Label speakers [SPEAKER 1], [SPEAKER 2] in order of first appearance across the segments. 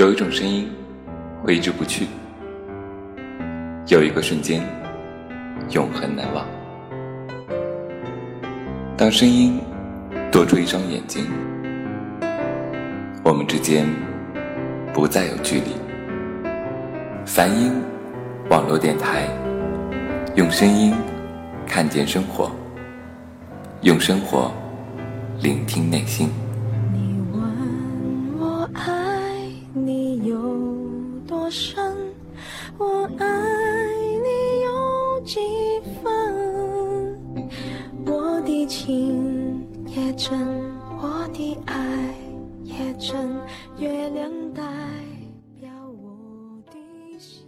[SPEAKER 1] 有一种声音挥之不去，有一个瞬间永恒难忘。当声音多出一双眼睛，我们之间不再有距离。梵音网络电台，用声音看见生活，用生活聆听内心。
[SPEAKER 2] 你有多深，我爱你有几分？我的情也真，我的爱也真，月亮代表我的心。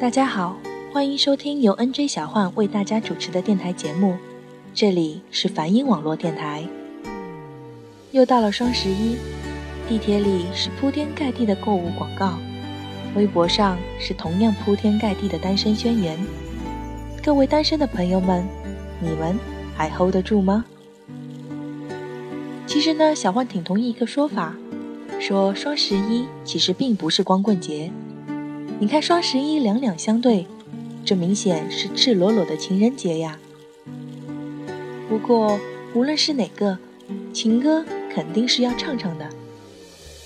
[SPEAKER 3] 大家好，欢迎收听由 NJ 小幻为大家主持的电台节目，这里是梵音网络电台。又到了双十一，地铁里是铺天盖地的购物广告，微博上是同样铺天盖地的单身宣言。各位单身的朋友们，你们还 hold 得住吗？其实呢，小幻挺同意一个说法，说双十一其实并不是光棍节。你看双十一两两相对，这明显是赤裸裸的情人节呀。不过无论是哪个，情歌肯定是要唱唱的。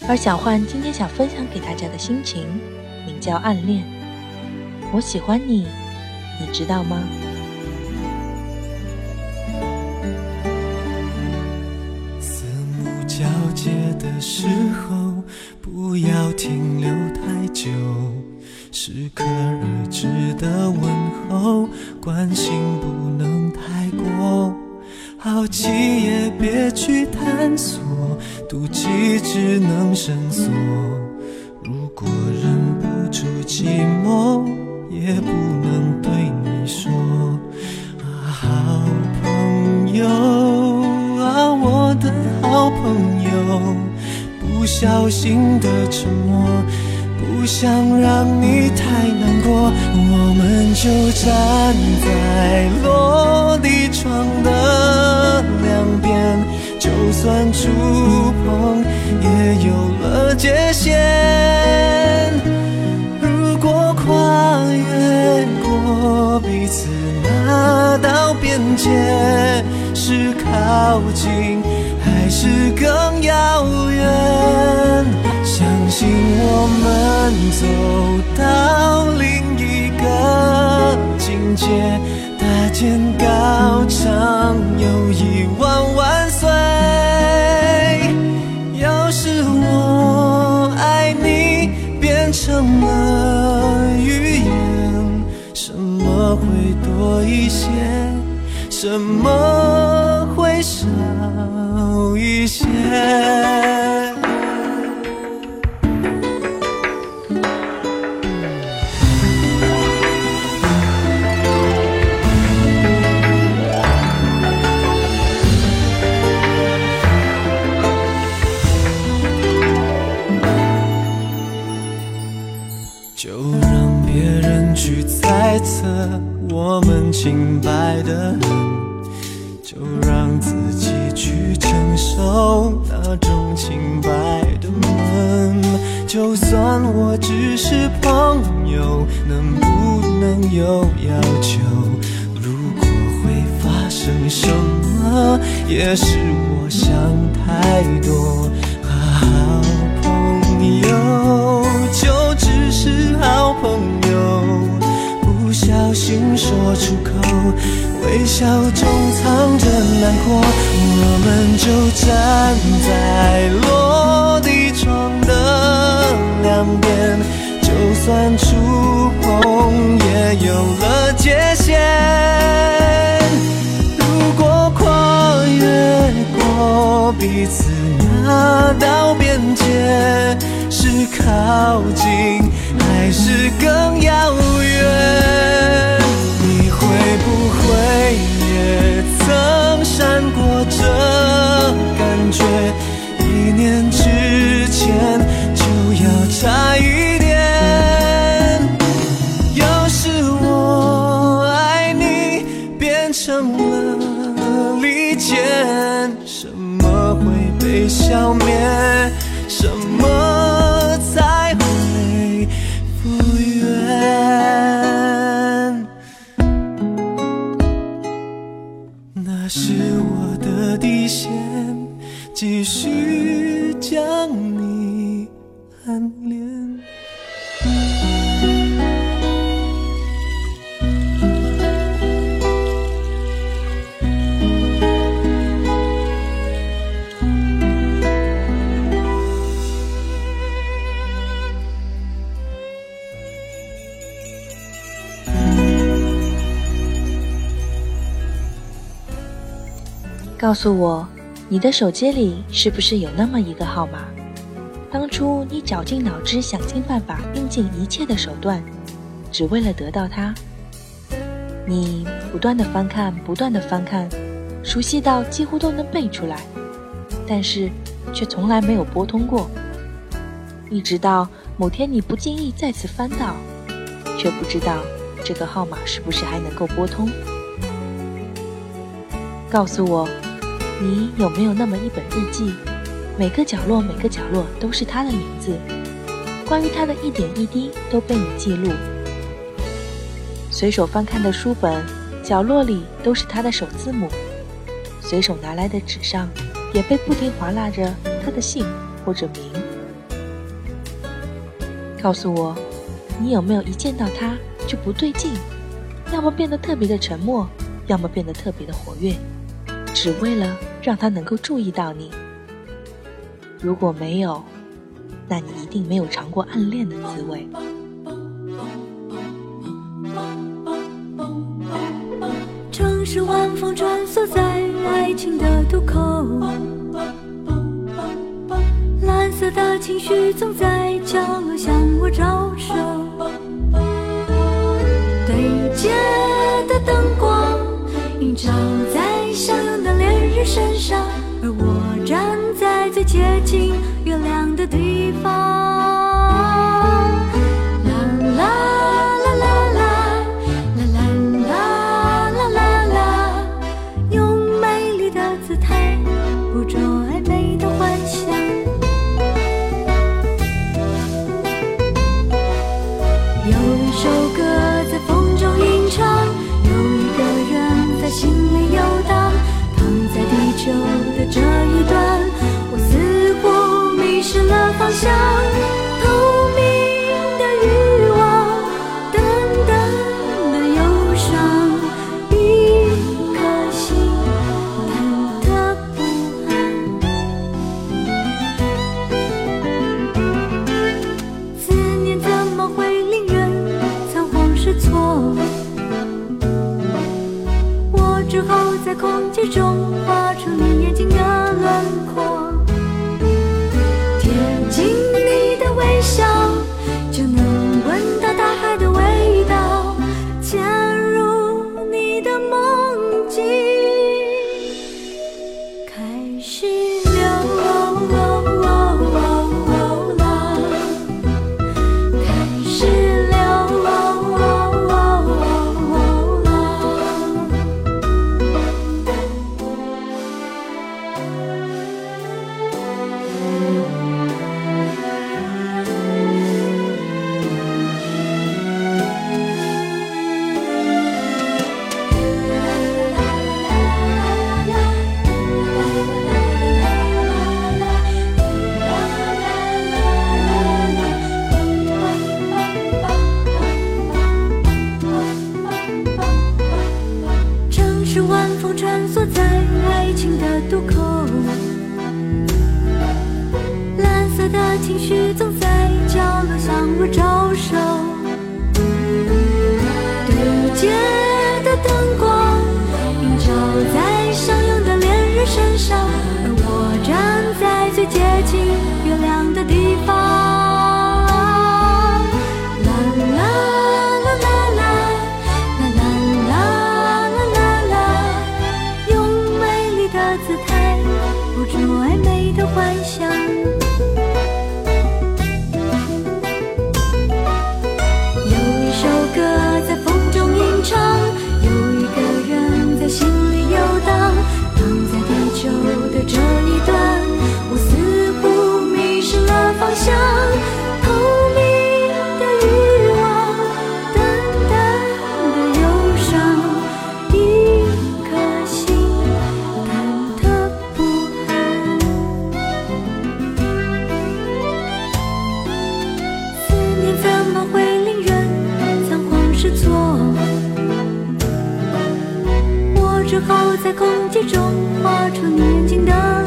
[SPEAKER 3] 而小焕今天想分享给大家的心情，名叫暗恋。我喜欢你，你知道吗？
[SPEAKER 4] 四目交接的时候，不要停留太久。适可而止的问候，关心不能太过。好奇也别去探索，妒忌只能深锁。如果忍不住寂寞，也不能对你说。啊，好朋友啊，我的好朋友，不小心的沉默。不想让你太难过，我们就站在落地算触碰也有了界限。如果跨越过彼此那道边界，是靠近还是更遥远？相信我们走到另一个境界，搭建高墙，一些？什么会少一些？清白的很，就让自己去承受那种清白的闷。就算我只是朋友，能不能有要求？如果会发生什么，也是我想太多。说出口，微笑中藏着难过。我们就站在落地窗的两边，就算触碰也有了界限。如果跨越过彼此那道边界，是靠近还是更遥远？
[SPEAKER 5] 继续将你暗恋。
[SPEAKER 3] 告诉我，你的手机里是不是有那么一个号码？当初你绞尽脑汁，想尽办法，用尽一切的手段，只为了得到它。你不断的翻看，不断的翻看，熟悉到几乎都能背出来，但是却从来没有拨通过。一直到某天你不经意再次翻到，却不知道这个号码是不是还能够拨通。告诉我。你有没有那么一本日记？每个角落，每个角落都是他的名字，关于他的一点一滴都被你记录。随手翻看的书本，角落里都是他的首字母；随手拿来的纸上，也被不停划拉着他的姓或者名。告诉我，你有没有一见到他就不对劲，要么变得特别的沉默，要么变得特别的活跃？只为了让他能够注意到你。如果没有，那你一定没有尝过暗恋的滋味。
[SPEAKER 6] 城市晚风穿梭在爱情的渡口，蓝色的情绪总在角落向我招手，对街的灯光映照在。身上，而我站在最接近月亮的地方。像透明的欲望，淡淡的忧伤，一颗心，他的不安，思念怎么会令人仓皇失措？我只好在空间中。空气中画出宁静的。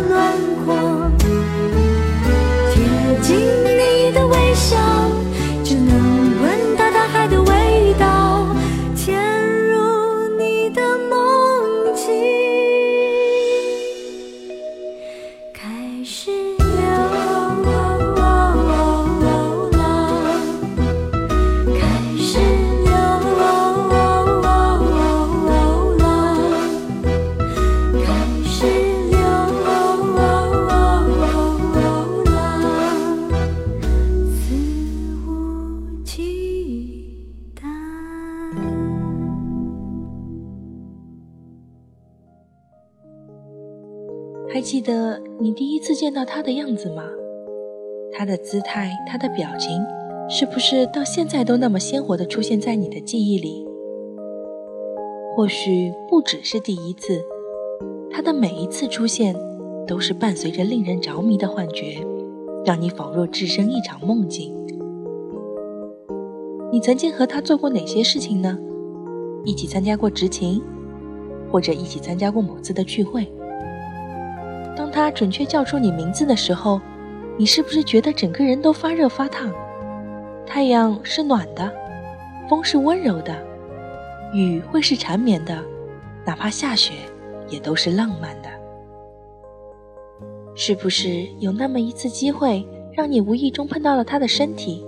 [SPEAKER 3] 还记得你第一次见到他的样子吗？他的姿态，他的表情，是不是到现在都那么鲜活地出现在你的记忆里？或许不只是第一次，他的每一次出现，都是伴随着令人着迷的幻觉，让你仿若置身一场梦境。你曾经和他做过哪些事情呢？一起参加过执勤，或者一起参加过某次的聚会？当他准确叫出你名字的时候，你是不是觉得整个人都发热发烫？太阳是暖的，风是温柔的，雨会是缠绵的，哪怕下雪也都是浪漫的。是不是有那么一次机会，让你无意中碰到了他的身体，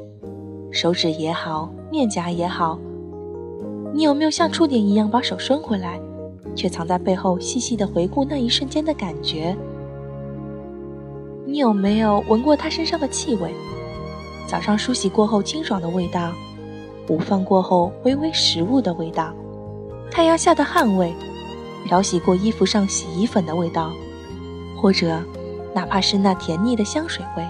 [SPEAKER 3] 手指也好，面颊也好，你有没有像触电一样把手伸回来，却藏在背后细细的回顾那一瞬间的感觉？你有没有闻过他身上的气味？早上梳洗过后清爽的味道，午饭过后微微食物的味道，太阳下的汗味，漂洗过衣服上洗衣粉的味道，或者哪怕是那甜腻的香水味。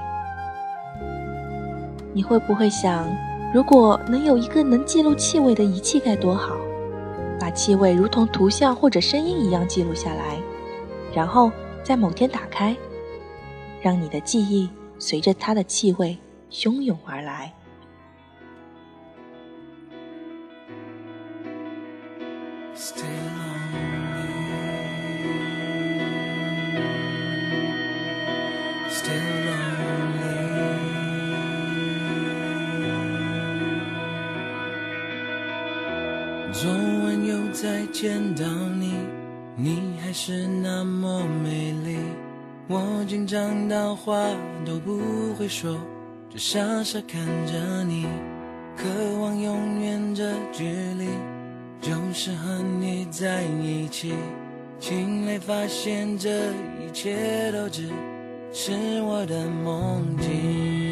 [SPEAKER 3] 你会不会想，如果能有一个能记录气味的仪器该多好？把气味如同图像或者声音一样记录下来，然后在某天打开。让你的记忆随着它的气味汹涌而来。
[SPEAKER 5] 昨晚又再见到你，你还是那么美丽。我紧张到话都不会说，只傻傻看着你，渴望永远这距离，就是和你在一起。醒来发现这一切都只是我的梦境。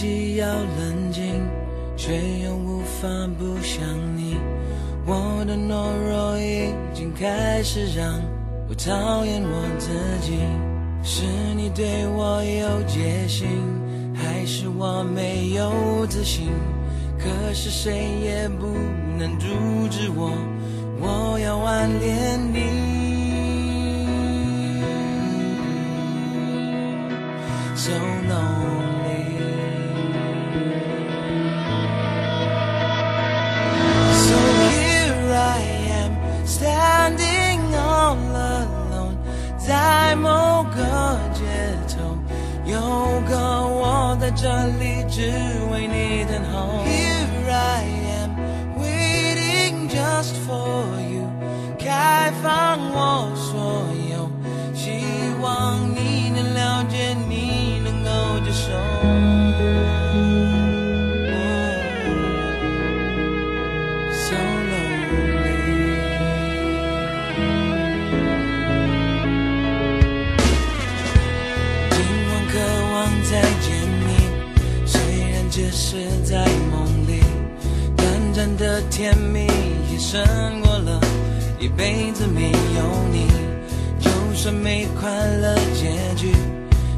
[SPEAKER 5] 己要冷静，却又无法不想你。我的懦弱已经开始让我讨厌我自己。是你对我有戒心，还是我没有自信？可是谁也不能阻止我，我要挽恋你。So long. 这里只为你等候。Here I am waiting just for you，开放我所有，希望你能了解，你能够接受。的甜蜜也胜过了一辈子没有你。就算没快乐结局，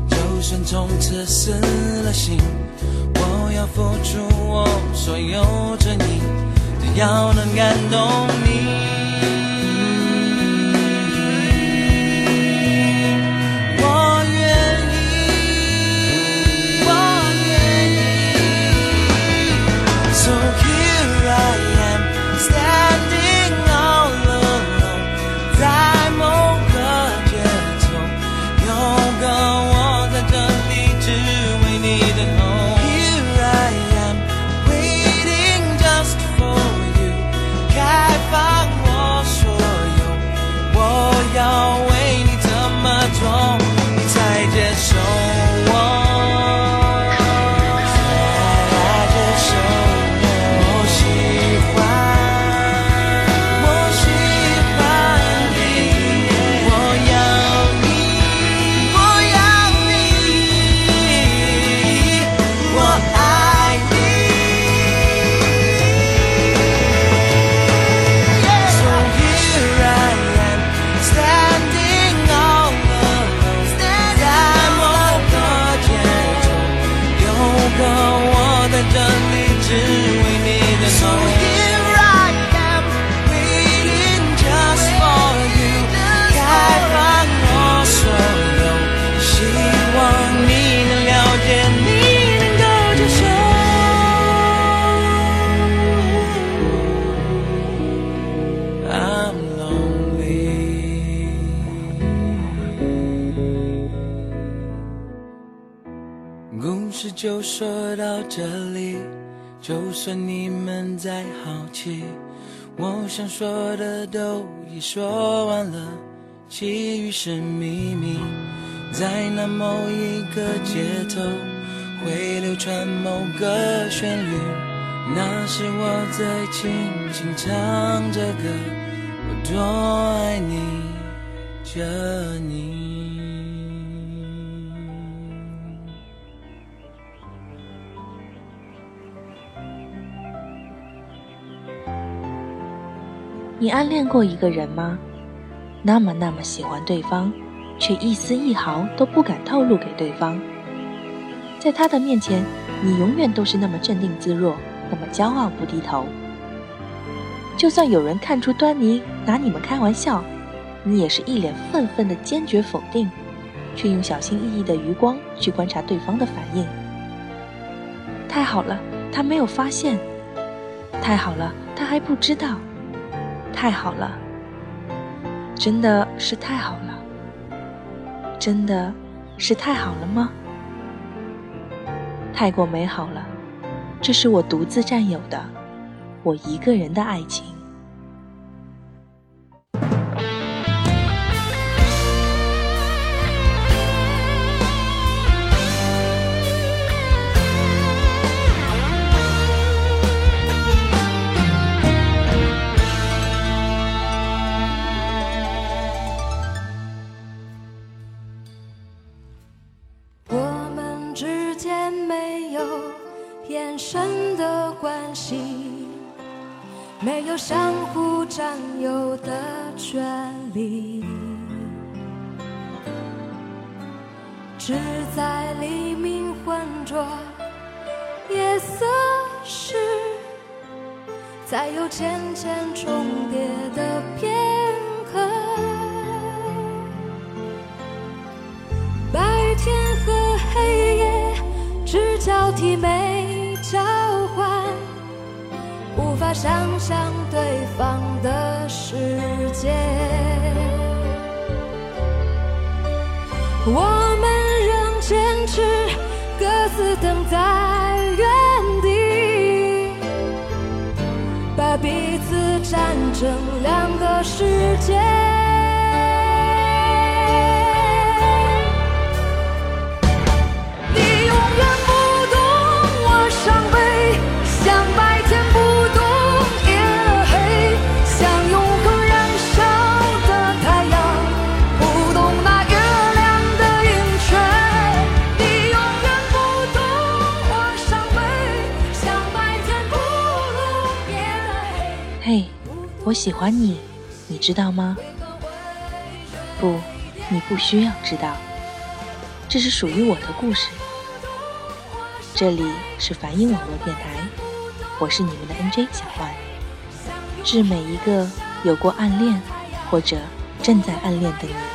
[SPEAKER 5] 就算从此死了心，我要付出我所有真意，只要能感动你。就算你们再好奇，我想说的都已说完了，其余是秘密。在那某一个街头，会流传某个旋律，那是我在轻轻唱着歌，我多爱你着你。
[SPEAKER 3] 你暗恋过一个人吗？那么那么喜欢对方，却一丝一毫都不敢透露给对方。在他的面前，你永远都是那么镇定自若，那么骄傲不低头。就算有人看出端倪，拿你们开玩笑，你也是一脸愤愤的坚决否定，却用小心翼翼的余光去观察对方的反应。太好了，他没有发现；太好了，他还不知道。太好了，真的是太好了，真的是太好了吗？太过美好了，这是我独自占有的，我一个人的爱情。
[SPEAKER 7] 只交替，没交换。无法想象对方的世界，我们仍坚持各自等在原地，把彼此站成两个世界。我喜欢你，你知道吗？不，你不需要知道。这是属于我的故事。这里是梵音网络电台，我是你们的 NJ 小幻。致每一个有过暗恋或者正在暗恋的你。